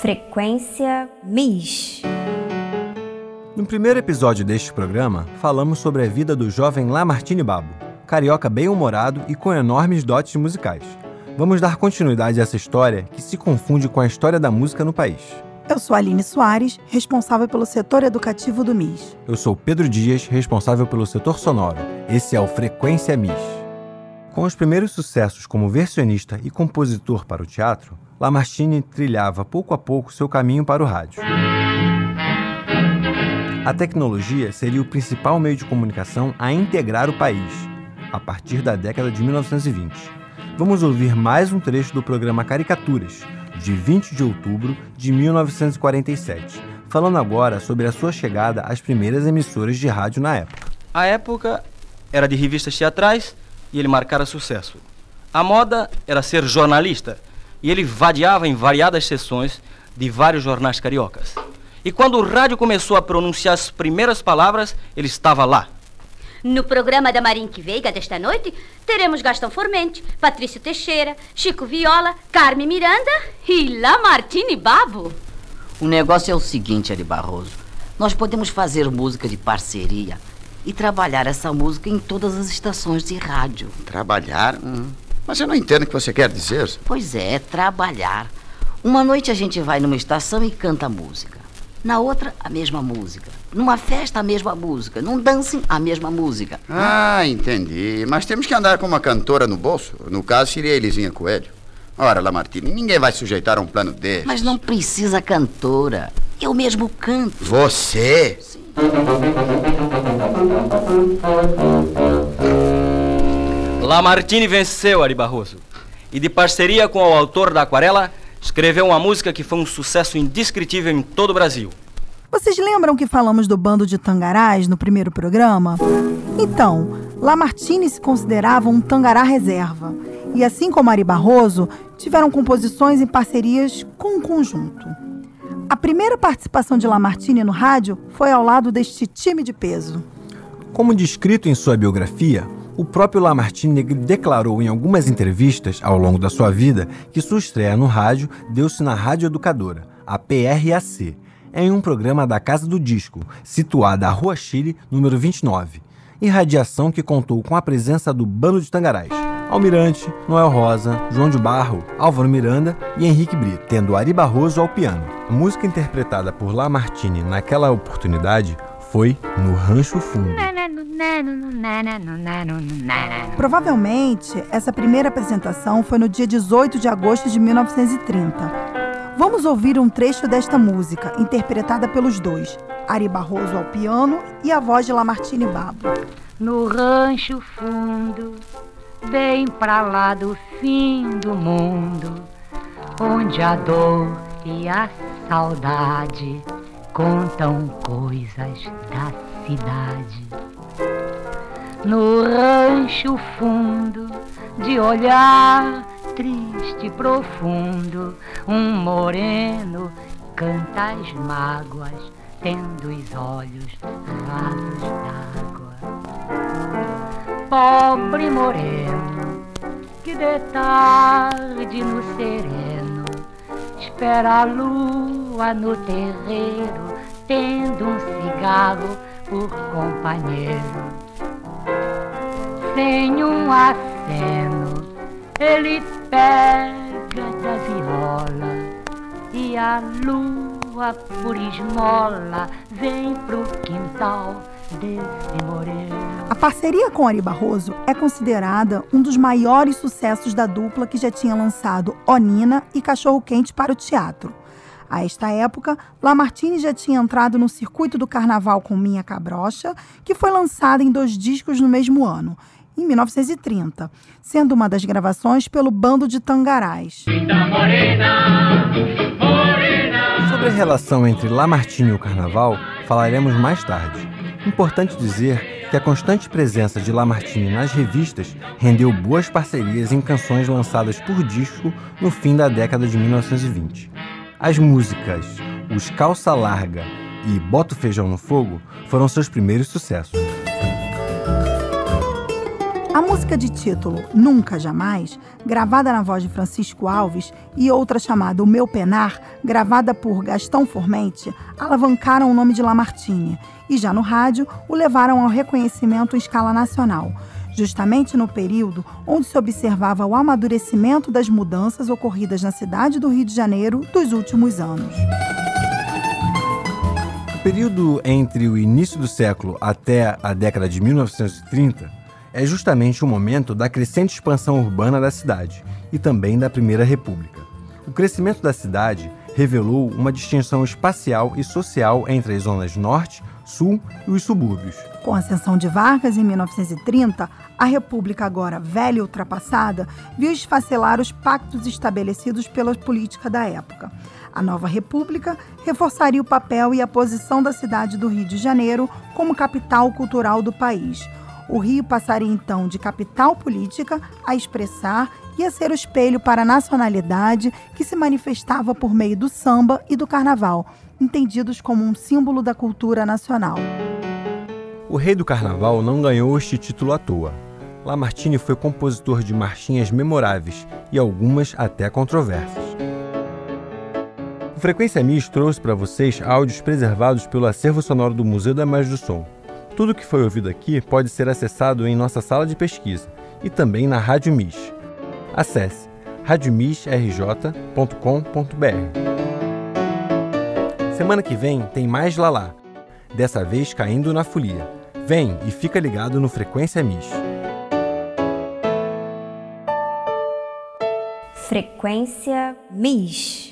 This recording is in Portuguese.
Frequência MIS. No primeiro episódio deste programa, falamos sobre a vida do jovem Lamartine Babo, carioca bem-humorado e com enormes dotes musicais. Vamos dar continuidade a essa história que se confunde com a história da música no país. Eu sou Aline Soares, responsável pelo setor educativo do MIS. Eu sou Pedro Dias, responsável pelo setor sonoro. Esse é o Frequência MIS. Com os primeiros sucessos como versionista e compositor para o teatro, Lamartine trilhava pouco a pouco seu caminho para o rádio. A tecnologia seria o principal meio de comunicação a integrar o país, a partir da década de 1920. Vamos ouvir mais um trecho do programa Caricaturas, de 20 de outubro de 1947, falando agora sobre a sua chegada às primeiras emissoras de rádio na época. A época era de revistas teatrais e ele marcara sucesso. A moda era ser jornalista e ele vadiava em variadas sessões de vários jornais cariocas. E quando o rádio começou a pronunciar as primeiras palavras, ele estava lá. No programa da Marinque Veiga desta noite, teremos Gastão Formente, Patrício Teixeira, Chico Viola, Carme Miranda e Lamartine Babo. O negócio é o seguinte, Ari Barroso. Nós podemos fazer música de parceria e trabalhar essa música em todas as estações de rádio. Trabalhar? Hum. Mas eu não entendo o que você quer dizer. Pois é, trabalhar. Uma noite a gente vai numa estação e canta música. Na outra, a mesma música. Numa festa, a mesma música. Num dancing, a mesma música. Ah, entendi. Mas temos que andar com uma cantora no bolso. No caso, seria Elisinha Coelho. Ora, Lamartine, ninguém vai sujeitar a um plano desse. Mas não precisa cantora. Eu mesmo canto. Você? Sim. Lamartine venceu Ari Barroso. E de parceria com o autor da aquarela, escreveu uma música que foi um sucesso indescritível em todo o Brasil. Vocês lembram que falamos do bando de tangarás no primeiro programa? Então, Lamartine se considerava um tangará reserva. E assim como Ari Barroso, tiveram composições em parcerias com o conjunto. A primeira participação de Lamartine no rádio foi ao lado deste time de peso. Como descrito em sua biografia, o próprio Lamartine declarou em algumas entrevistas ao longo da sua vida que sua estreia no rádio deu-se na Rádio Educadora, a PRAC, em um programa da Casa do Disco, situada à Rua Chile, número 29, e radiação que contou com a presença do Bando de Tangarás, Almirante, Noel Rosa, João de Barro, Álvaro Miranda e Henrique Brito, tendo Ari Barroso ao piano. A música interpretada por Lamartine naquela oportunidade foi No Rancho Fundo. Provavelmente, essa primeira apresentação foi no dia 18 de agosto de 1930. Vamos ouvir um trecho desta música, interpretada pelos dois, Ari Barroso ao piano e a voz de Lamartine Babo. No rancho fundo, bem pra lá do fim do mundo, onde a dor e a saudade contam coisas da cidade. No rancho fundo, de olhar triste e profundo, um moreno canta as mágoas, tendo os olhos rasos d'água. Pobre moreno, que de tarde no sereno espera a lua no terreiro, tendo um cigarro por companheiro. Sem um aceno, ele pega da viola e a lua por esmola vem pro quintal. A parceria com Ari Barroso é considerada um dos maiores sucessos da dupla que já tinha lançado Onina e Cachorro Quente para o teatro. A esta época, Lamartine já tinha entrado no circuito do carnaval com Minha Cabrocha, que foi lançada em dois discos no mesmo ano, em 1930, sendo uma das gravações pelo Bando de Tangarás. Sobre a relação entre Lamartine e o carnaval, falaremos mais tarde. Importante dizer que a constante presença de Lamartine nas revistas rendeu boas parcerias em canções lançadas por disco no fim da década de 1920. As músicas Os Calça Larga e Bota o Feijão no Fogo foram seus primeiros sucessos. Música de título Nunca Jamais, gravada na voz de Francisco Alves, e outra chamada O Meu Penar, gravada por Gastão Formente, alavancaram o nome de Lamartine e já no rádio o levaram ao reconhecimento em escala nacional, justamente no período onde se observava o amadurecimento das mudanças ocorridas na cidade do Rio de Janeiro dos últimos anos. O período entre o início do século até a década de 1930 é justamente o momento da crescente expansão urbana da cidade e também da Primeira República. O crescimento da cidade revelou uma distinção espacial e social entre as zonas norte, sul e os subúrbios. Com a ascensão de Vargas em 1930, a República, agora velha e ultrapassada, viu esfacelar os pactos estabelecidos pela política da época. A nova República reforçaria o papel e a posição da cidade do Rio de Janeiro como capital cultural do país. O Rio passaria então de capital política a expressar e a ser o espelho para a nacionalidade que se manifestava por meio do samba e do carnaval, entendidos como um símbolo da cultura nacional. O Rei do Carnaval não ganhou este título à toa. Lamartine foi compositor de marchinhas memoráveis e algumas até controversas. O Frequência MIS trouxe para vocês áudios preservados pelo acervo sonoro do Museu da Imagem do Som. Tudo que foi ouvido aqui pode ser acessado em nossa sala de pesquisa e também na Rádio MIS. Acesse radiomisrj.com.br. Semana que vem tem mais Lalá, dessa vez caindo na folia. Vem e fica ligado no Frequência MIS. Frequência MIS.